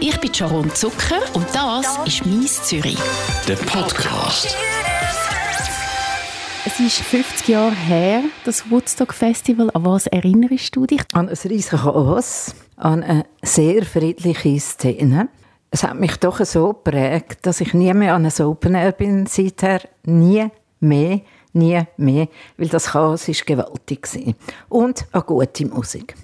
Ich bin Sharon Zucker und das ist «Mies Zürich». Der Podcast. Es ist 50 Jahre her, das Woodstock Festival. An was erinnerst du dich? An ein riesiges Chaos, an eine sehr friedliche Szene. Es hat mich doch so geprägt, dass ich nie mehr an einem Open Air bin seither. Nie mehr, nie mehr, weil das Chaos war gewaltig war. Und eine gute Musik.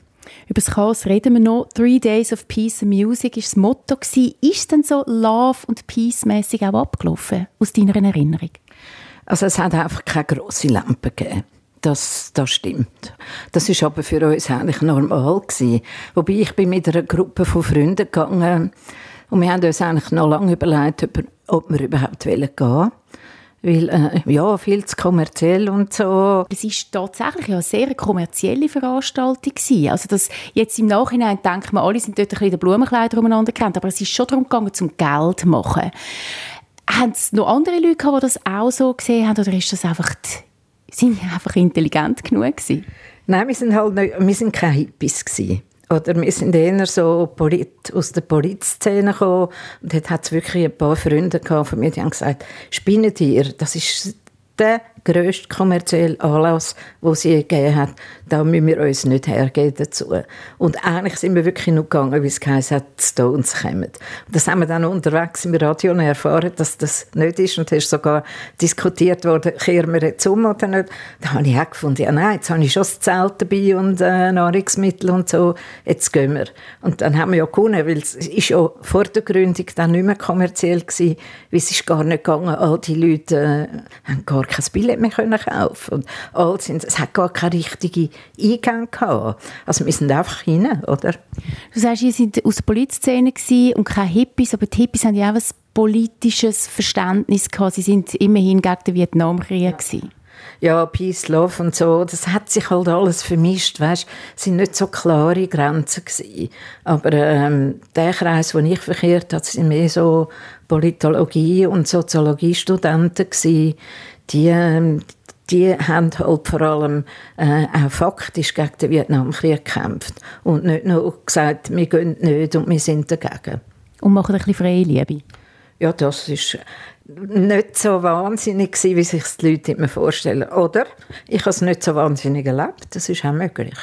Über das Chaos reden wir noch. Three Days of Peace and Music war das Motto. Ist es denn so Love- und Peace-mässig auch abgelaufen, aus deiner Erinnerung? Also es hat einfach keine grosse Lampe gegeben. Das, das stimmt. Das ist aber für uns eigentlich normal gewesen. Wobei ich bin mit einer Gruppe von Freunden gegangen und wir haben uns eigentlich noch lange überlegt, ob wir überhaupt gehen wollen weil äh, ja, viel zu kommerziell und so. Es ist tatsächlich eine sehr kommerzielle Veranstaltung gewesen. Also das, jetzt im Nachhinein denkt man, alle sind dort ein bisschen den Blumenkleider umeinander gerannt, aber es ist schon darum gegangen, zum Geld zu machen. Haben es noch andere Leute gehabt, die das auch so gesehen haben, oder ist das einfach, die, sind die einfach intelligent genug gewesen? Nein, wir sind halt nicht, wir sind keine Hippies gewesen. Oder wir sind eher so Polit, aus der Politszene gekommen. Und dort hat es wirklich ein paar Freunde von mir, die haben gesagt, spinnet ihr, das ist der grösste kommerzielle Anlass, den sie gegeben hat. Da müssen wir uns nicht hergeben dazu. Und eigentlich sind wir wirklich nur gegangen, wie es geheißen hat, die Stones kommen. Das haben wir dann unterwegs im Radio erfahren, dass das nicht ist. Und es ist sogar diskutiert worden, kehren wir jetzt um oder nicht. Da habe ich auch gefunden, ja nein, jetzt habe ich schon das Zelt dabei und äh, Nahrungsmittel und so, jetzt gehen wir. Und dann haben wir ja gewonnen, weil es ist ja vor der Gründung dann nicht mehr kommerziell gewesen, weil es ist gar nicht gegangen, all die Leute äh, haben gar kein Billett mehr können kaufen und all sind, es hat gar keine richtige Eingang gehabt. Also wir sind einfach rein, oder? Du sagst, ihr seid aus der Polizszene und keine Hippies, aber die Hippies haben ja auch ein politisches Verständnis gehabt. Sie sind immerhin gegen den Vietnamkrieg ja. ja, Peace, Love und so, das hat sich halt alles vermischt, weißt, es sind nicht so klare Grenzen gewesen. Aber ähm, der Kreis, wo ich verkehrt habe, sind mehr so Politologie- und Soziologiestudenten gewesen, die, ähm, die haben halt vor allem äh, auch faktisch gegen den Vietnamkrieg gekämpft und nicht nur gesagt, wir gehen nicht und wir sind dagegen. Und machen ein bisschen freie Liebe? Ja, das ist nicht so wahnsinnig gewesen, wie sich die Leute immer vorstellen. Oder ich habe es nicht so wahnsinnig erlebt, das ist auch möglich.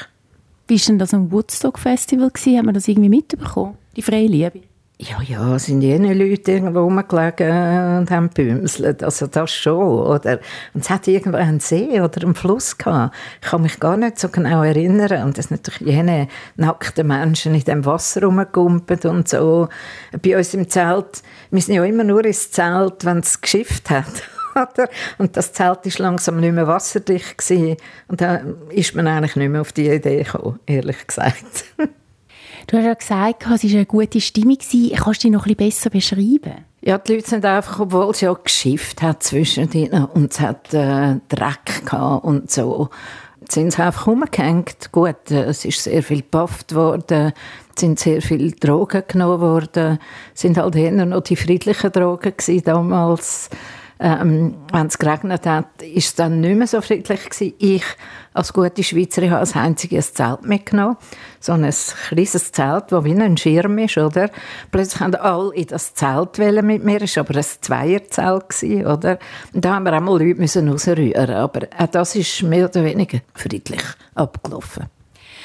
Wie war denn das am Woodstock-Festival? Hat man das irgendwie mitbekommen, die freie Liebe? Ja, ja, sind jene Leute irgendwo rumgelegen und haben bümselt. Also das schon, oder? Und es hat irgendwo einen See oder einen Fluss gehabt. Ich kann mich gar nicht so genau erinnern. Und es sind natürlich jene nackten Menschen in dem Wasser rumgegumpelt und so. Bei uns im Zelt, wir sind ja immer nur ins Zelt, wenn es geschifft hat. Und das Zelt war langsam nicht mehr wasserdicht. Gewesen. Und da ist man eigentlich nicht mehr auf die Idee gekommen, ehrlich gesagt. Du hast ja gesagt, es war eine gute Stimmung. Kannst du dich noch ein bisschen besser beschreiben? Ja, die Leute sind einfach, obwohl es ja geschifft hat zwischen ihnen und es hat äh, Dreck gehabt und so, sind sie einfach rumgehängt. Gut, äh, es ist sehr viel gepafft worden, sind sehr viele Drogen genommen worden, sind halt eher noch die friedlichen Drogen gewesen damals ähm, wenn es geregnet hat, ist es dann nicht mehr so friedlich gewesen. Ich als gute Schweizerin habe als einzige ein Zelt mitgenommen. So ein kleines Zelt, das wie ein Schirm ist, oder? Plötzlich haben alle in das Zelt mit mir. Es war aber ein Zweierzelt, gewesen, oder? Und da haben wir einmal Leute müssen rausrühren. Aber auch das ist mehr oder weniger friedlich abgelaufen.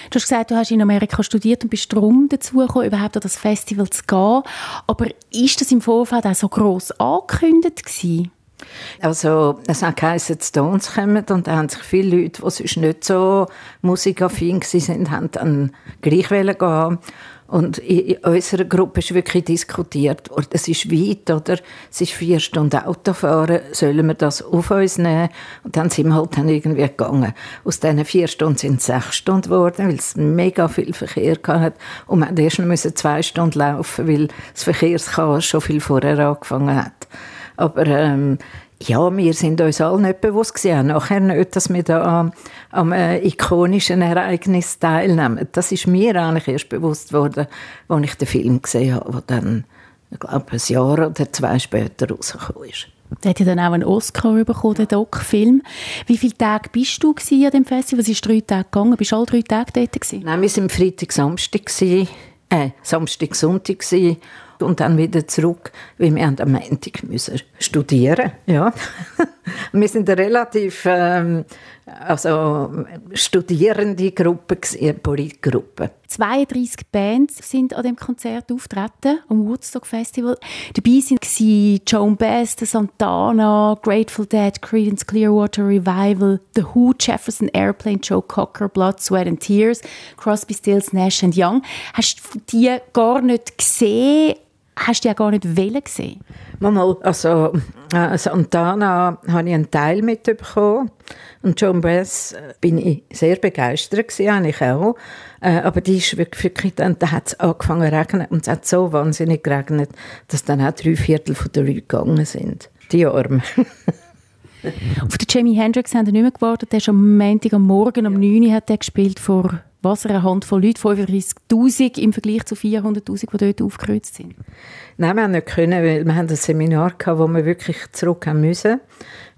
Du hast gesagt, du hast in Amerika studiert und bist darum dazu gekommen, überhaupt an das Festival zu gehen. Aber ist das im Vorfeld auch so gross angekündigt gewesen? Also, es hat geheißen, die Stones kommen und da haben sich viele Leute, die sonst nicht so musikaffin waren, haben dann gleich gehen und in unserer Gruppe ist wirklich diskutiert worden. Es ist weit, oder? Es ist vier Stunden Autofahren. Sollen wir das auf uns nehmen? Und dann sind wir halt dann irgendwie gegangen. Aus diesen vier Stunden sind es sechs Stunden geworden, weil es mega viel Verkehr hatte. Und wir mussten erst zwei Stunden laufen, weil das Verkehrschaos schon viel vorher angefangen hat. Aber ähm, ja, wir sind uns alle nicht bewusst gewesen, nachher nicht, dass wir da am, am äh, ikonischen Ereignis teilnehmen. Das ist mir eigentlich erst bewusst worden, als ich den Film gesehen habe, der dann, ich glaube, ein Jahr oder zwei später rausgekommen ist. Der hat ja dann auch einen Oscar bekommen, der Doc-Film. Wie viele Tage bist du an dem Festival? Es ist drei Tage gegangen. Bist du alle drei Tage dort? Gewesen? Nein, wir waren Freitag, Samstag. Äh, Samstag, Sonntag gewesen und dann wieder zurück, weil wir am Montag müssen studieren ja. wir sind eine relativ ähm, also studierende Gruppe, eine Politgruppe. 32 Bands sind an dem Konzert auftreten am Woodstock Festival. Dabei waren Joan Baez, Santana, Grateful Dead, Creedence Clearwater Revival, The Who, Jefferson Airplane, Joe Cocker, Blood, Sweat and Tears, Crosby, Stills, Nash Young. Hast du die gar nicht gesehen hast du ja gar nicht wollen gesehen? Mal, also äh, Santana habe ich einen Teil mitbekommen und John Bass äh, bin ich sehr begeistert gewesen, eigentlich auch. Äh, aber die ist wirklich, wirklich dann, da hat es angefangen zu regnen und es hat so wahnsinnig geregnet, dass dann auch drei Viertel der Leute gegangen sind. Die Arme. Auf den Jimi Hendrix haben wir nicht mehr gewartet. Der ist am Montag am Morgen, um ja. 9 Uhr hat er gespielt vor was eine Handvoll Leute, 35'000 im Vergleich zu 400'000, die dort aufgekreuzt sind? Nein, wir haben nicht können, weil wir haben ein Seminar gehabt, wo wir wirklich zurück haben müssen.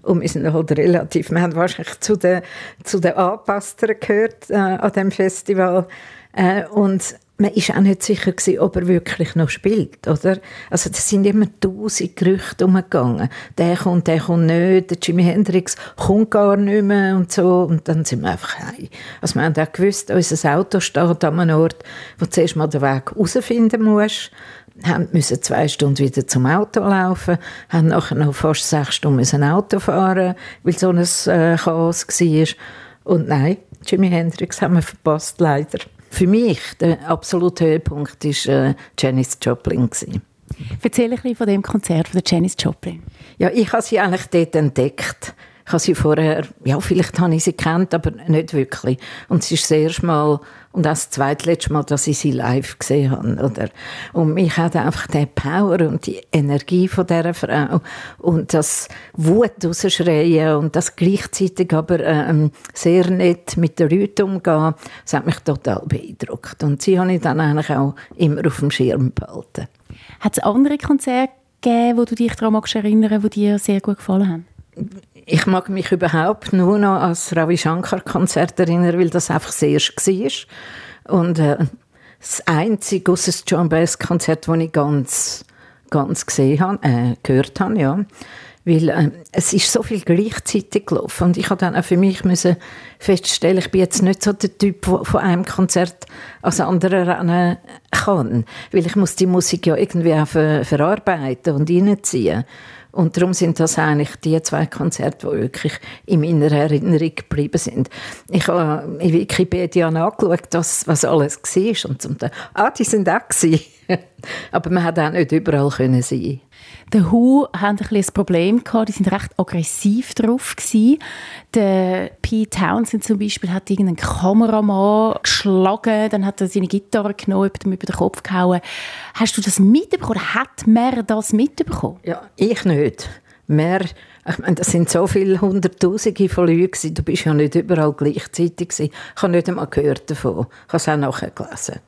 Und wir sind halt relativ, wir haben wahrscheinlich zu den, zu den Anpassern gehört äh, an diesem Festival. Äh, und man ist auch nicht sicher gewesen, ob er wirklich noch spielt, oder? Also es sind immer tausend Gerüchte umgegangen. Der kommt, der kommt nicht, der Jimi Hendrix kommt gar nicht mehr und so. Und dann sind wir einfach heim. Also wir haben auch gewusst, unser Auto steht an einem Ort, wo du zuerst mal den Weg herausfinden musst. Wir mussten zwei Stunden wieder zum Auto laufen, haben nachher noch fast sechs Stunden ein Auto fahren, weil so ein äh, Chaos war. Und nein, Jimi Hendrix haben wir verpasst, leider. Für mich der absolute Höhepunkt war äh, Janis Joplin. Gewesen. Erzähl ein bisschen von dem Konzert von Janis Joplin. Ja, ich habe sie eigentlich dort entdeckt. Ich habe sie vorher, ja, vielleicht habe ich sie kennt, aber nicht wirklich. Und es ist das erste Mal und auch das zweitletzte Mal, dass ich sie live gesehen habe. Oder? Und mich hat einfach der Power und die Energie von dieser Frau und das Wut rausschreien und das gleichzeitig aber ähm, sehr nett mit den Leuten umgehen, das hat mich total beeindruckt. Und sie habe ich dann eigentlich auch immer auf dem Schirm behalten. Hat es andere Konzerte gegeben, wo du dich daran erinnern magst, die dir sehr gut gefallen haben? Ich mag mich überhaupt nur noch das Ravi Shankar Konzert erinnern, weil das einfach erste war. Und äh, das einzige aus John Bass Konzert, das ich ganz, ganz gesehen habe, äh, gehört habe, ja. Weil äh, es ist so viel gleichzeitig gelaufen und ich habe dann auch für mich müssen feststellen, ich bin jetzt nicht so der Typ, der von einem Konzert als andere rennen kann, weil ich muss die Musik ja irgendwie auch ver verarbeiten und reinziehen. Und darum sind das eigentlich die zwei Konzerte, die wirklich in meiner Erinnerung geblieben sind. Ich habe in Wikipedia nachgeschaut, was, alles war. Und zum Teil, ah, die sind auch. Aber man hat auch nicht überall können sein. The Who hatten ein, ein Problem gehabt. Die sind recht aggressiv drauf gewesen. Der Pete Townsend zum Beispiel hat irgendeinen Kameramann geschlagen, dann hat er seine Gitarre genommen, ihm über den Kopf gehauen. Hast du das mitbekommen? Hat mehr das mitbekommen? Ja, ich nicht. Mehr ich meine, das sind so viele Hunderttausende von Leuten. Du bist ja nicht überall gleichzeitig. Ich habe nicht einmal gehört davon. Ich habe es auch nachher gelesen.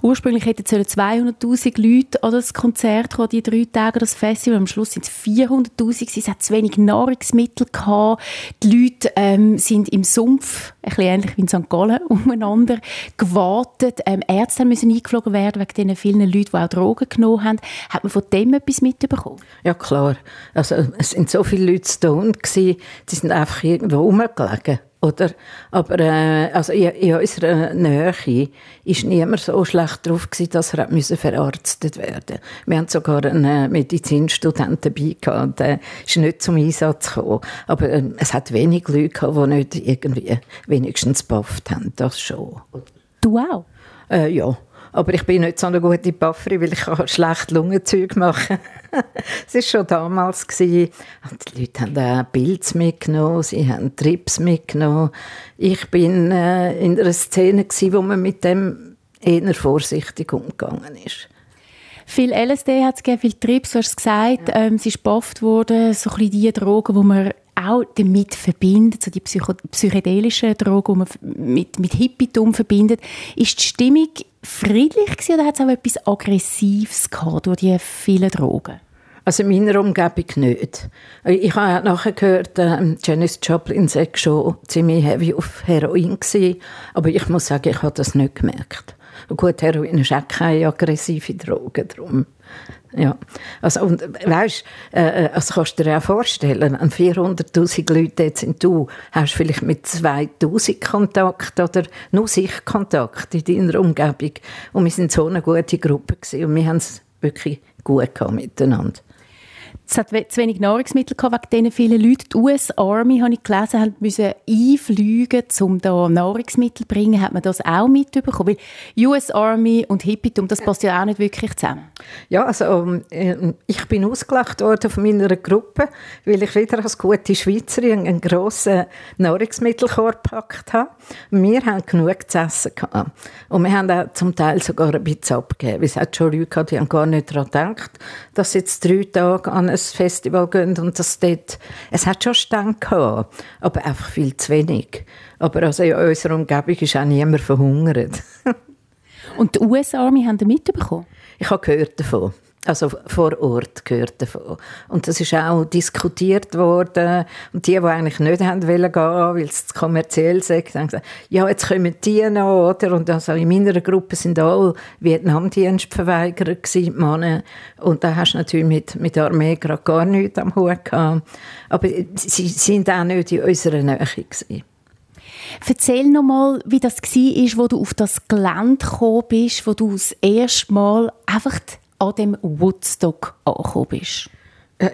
Ursprünglich hätten 200'000 Leute an das Konzert kommen, die drei Tage das Festival. Am Schluss sind es 400'000. Es hat zu wenig Nahrungsmittel gehabt. Die Leute ähm, sind im Sumpf, ein bisschen ähnlich wie in St. Gallen, umeinander gewartet. Ähm, Ärzte müssen eingeflogen werden wegen den vielen Leuten, die auch Drogen genommen haben. Hat man von dem etwas mitbekommen? Ja, klar. Also, es sind so viele Leute da, die sind einfach irgendwo rumgelegen. Oder? Aber äh, also in, in unserer Nähe war niemand so schlecht drauf, gewesen, dass er müssen verarztet werden Wir haben sogar einen äh, Medizinstudenten dabei gehabt, der ist nicht zum Einsatz gekommen. Aber äh, es hat wenig Leute gehabt, die nicht irgendwie wenigstens bafft haben, das schon. Du auch? Äh, ja. Aber ich bin nicht so eine gute Pufferin, weil ich kann schlecht Lungenzeug machen Es war schon damals. Gewesen. Die Leute haben auch Pilze mitgenommen, sie haben Trips mitgenommen. Ich bin äh, in einer Szene, gewesen, wo man mit dem eher vorsichtig umgegangen ist. Viel LSD hat es gegeben, viel Trips, du hast es gesagt. Ja. Ähm, sie ist bafft worden, so ein bisschen die Drogen, die man auch damit verbindet, so die psycho psychedelischen Drogen, die man mit, mit Hippietum verbindet. Ist die Stimmung friedlich gewesen, oder hat es auch etwas Aggressives gehabt durch die vielen Drogen? Also in meiner Umgebung nicht. Ich habe nachher gehört, äh, Janis Joplin sei schon ziemlich heavy auf Heroin gewesen, aber ich muss sagen, ich habe das nicht gemerkt. Gut, Heroin ist auch keine aggressive Droge, darum. Ja, also, und weißt, äh, also kannst du dir auch vorstellen, an 400'000 Leute jetzt in Du hast vielleicht mit 2'000 Kontakt oder nur sich Kontakt in deiner Umgebung und wir sind so eine gute Gruppe gewesen und wir haben es wirklich gut gehabt miteinander. Es hat zu wenig Nahrungsmittel gehabt, wegen diesen vielen Leuten. Die US Army, habe ich gelesen, hat müssen einfliegen, um da Nahrungsmittel zu bringen. Hat man das auch mitbekommen? Weil US Army und Hippitum, das passt ja auch nicht wirklich zusammen. Ja, also ähm, ich bin ausgelacht worden von meiner Gruppe, weil ich wieder als gute Schweizerin einen grossen Nahrungsmittelkorb gepackt habe. Wir haben genug zu essen gehabt. Und wir haben auch zum Teil sogar ein bisschen abgegeben. Es hat schon Leute gehabt, die haben gar nicht daran gedacht, dass jetzt drei Tage an ein Festival gehen und das dort, es hat schon Stände gehabt, aber einfach viel zu wenig. Aber also in unserer Umgebung ist auch niemand verhungert. und die US-Army haben mitbekommen? Ich habe gehört davon also vor Ort gehört davon. Und das ist auch diskutiert worden. Und die, die eigentlich nicht haben wollen gehen, weil es zu kommerziell sagt, haben gesagt, ja, jetzt kommen die noch, oder? Und also in meiner Gruppe sind alle Vietnamdienstverweigerer gewesen, Männer. Und da hast du natürlich mit, mit der Armee gerade gar nichts am Hut gehabt. Aber sie sind auch nicht in unserer Nähe gewesen. Erzähl noch mal, wie das war, wo du auf das Gelände gekommen bist, wo du das erste Mal einfach an dem Woodstock angekommen bist?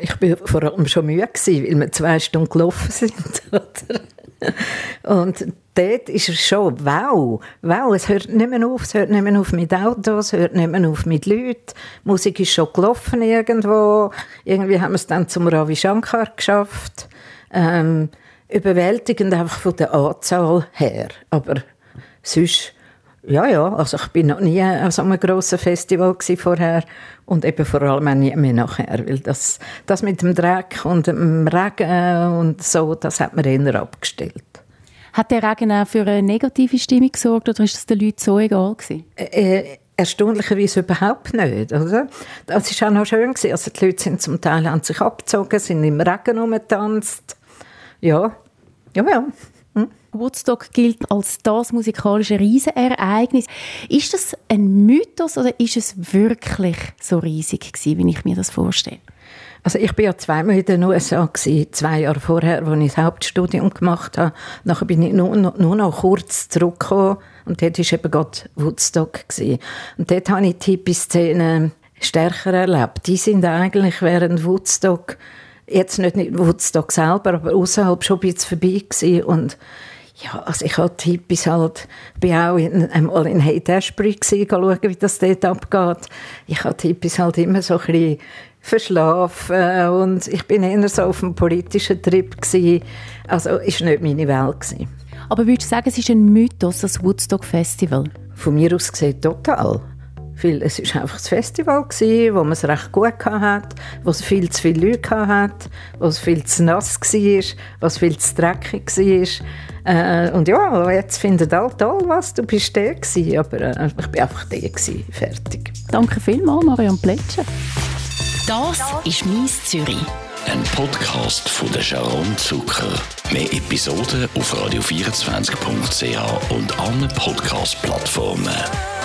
Ich war vor allem schon müde, weil wir zwei Stunden gelaufen sind. Und dort ist es schon, wow, wow, es hört nicht mehr auf, es hört nicht mehr auf mit Autos, es hört nicht mehr auf mit Leuten. Die Musik ist schon gelaufen irgendwo. Irgendwie haben wir es dann zum Ravi Shankar geschafft. Ähm, überwältigend einfach von der Anzahl her. Aber sonst ja, ja, also ich bin noch nie an so einem grossen Festival vorher und eben vor allem auch nie mehr nachher, weil das, das mit dem Dreck und dem Regen und so, das hat man eher abgestellt. Hat der Regen auch für eine negative Stimmung gesorgt oder ist das den Leuten so egal gewesen? Äh, äh erstaunlicherweise überhaupt nicht, oder? Das war auch noch schön gewesen. Also die Leute sind zum Teil haben sich abgezogen, sind im Regen rumgetanzt. Ja, ja, ja. Woodstock gilt als das musikalische Riesenereignis. Ist das ein Mythos oder ist es wirklich so riesig gewesen, wie ich mir das vorstelle? Also ich bin ja zweimal in den USA zwei Jahre vorher, als ich das Hauptstudium gemacht habe. Nachher bin ich nur, nur noch kurz zurückgekommen und dort war eben gerade Woodstock gewesen. Und dort habe ich die Hippie-Szene stärker erlebt. Die sind eigentlich während Woodstock jetzt nicht Woodstock selber, aber außerhalb schon ein bisschen vorbei gewesen. und ja, also ich hatte Hippies halt, bin auch in, einmal in Haight-Ashbury gewesen, schauen, wie das dort abgeht. Ich hatte Hippies halt immer so ein bisschen verschlafen und ich bin eher so auf einem politischen Trip gewesen. Also ist nicht meine Welt gewesen. Aber würdest du sagen, es ist ein Mythos, das Woodstock Festival? Von mir aus gesehen total. Weil es war einfach das Festival, gewesen, wo man es recht gut hatte, wo es viel zu viele Leute hatte, wo es viel zu nass war, wo es viel zu dreckig war. Äh, und ja, jetzt finden alle toll, was du bist der gewesen, aber äh, ich bin einfach der gewesen, fertig. Danke vielmals, Marion Pletscher. Das ist «Mies Zürich». Ein Podcast von der Sharon Zucker. Mehr Episoden auf radio24.ch und allen Podcast-Plattformen.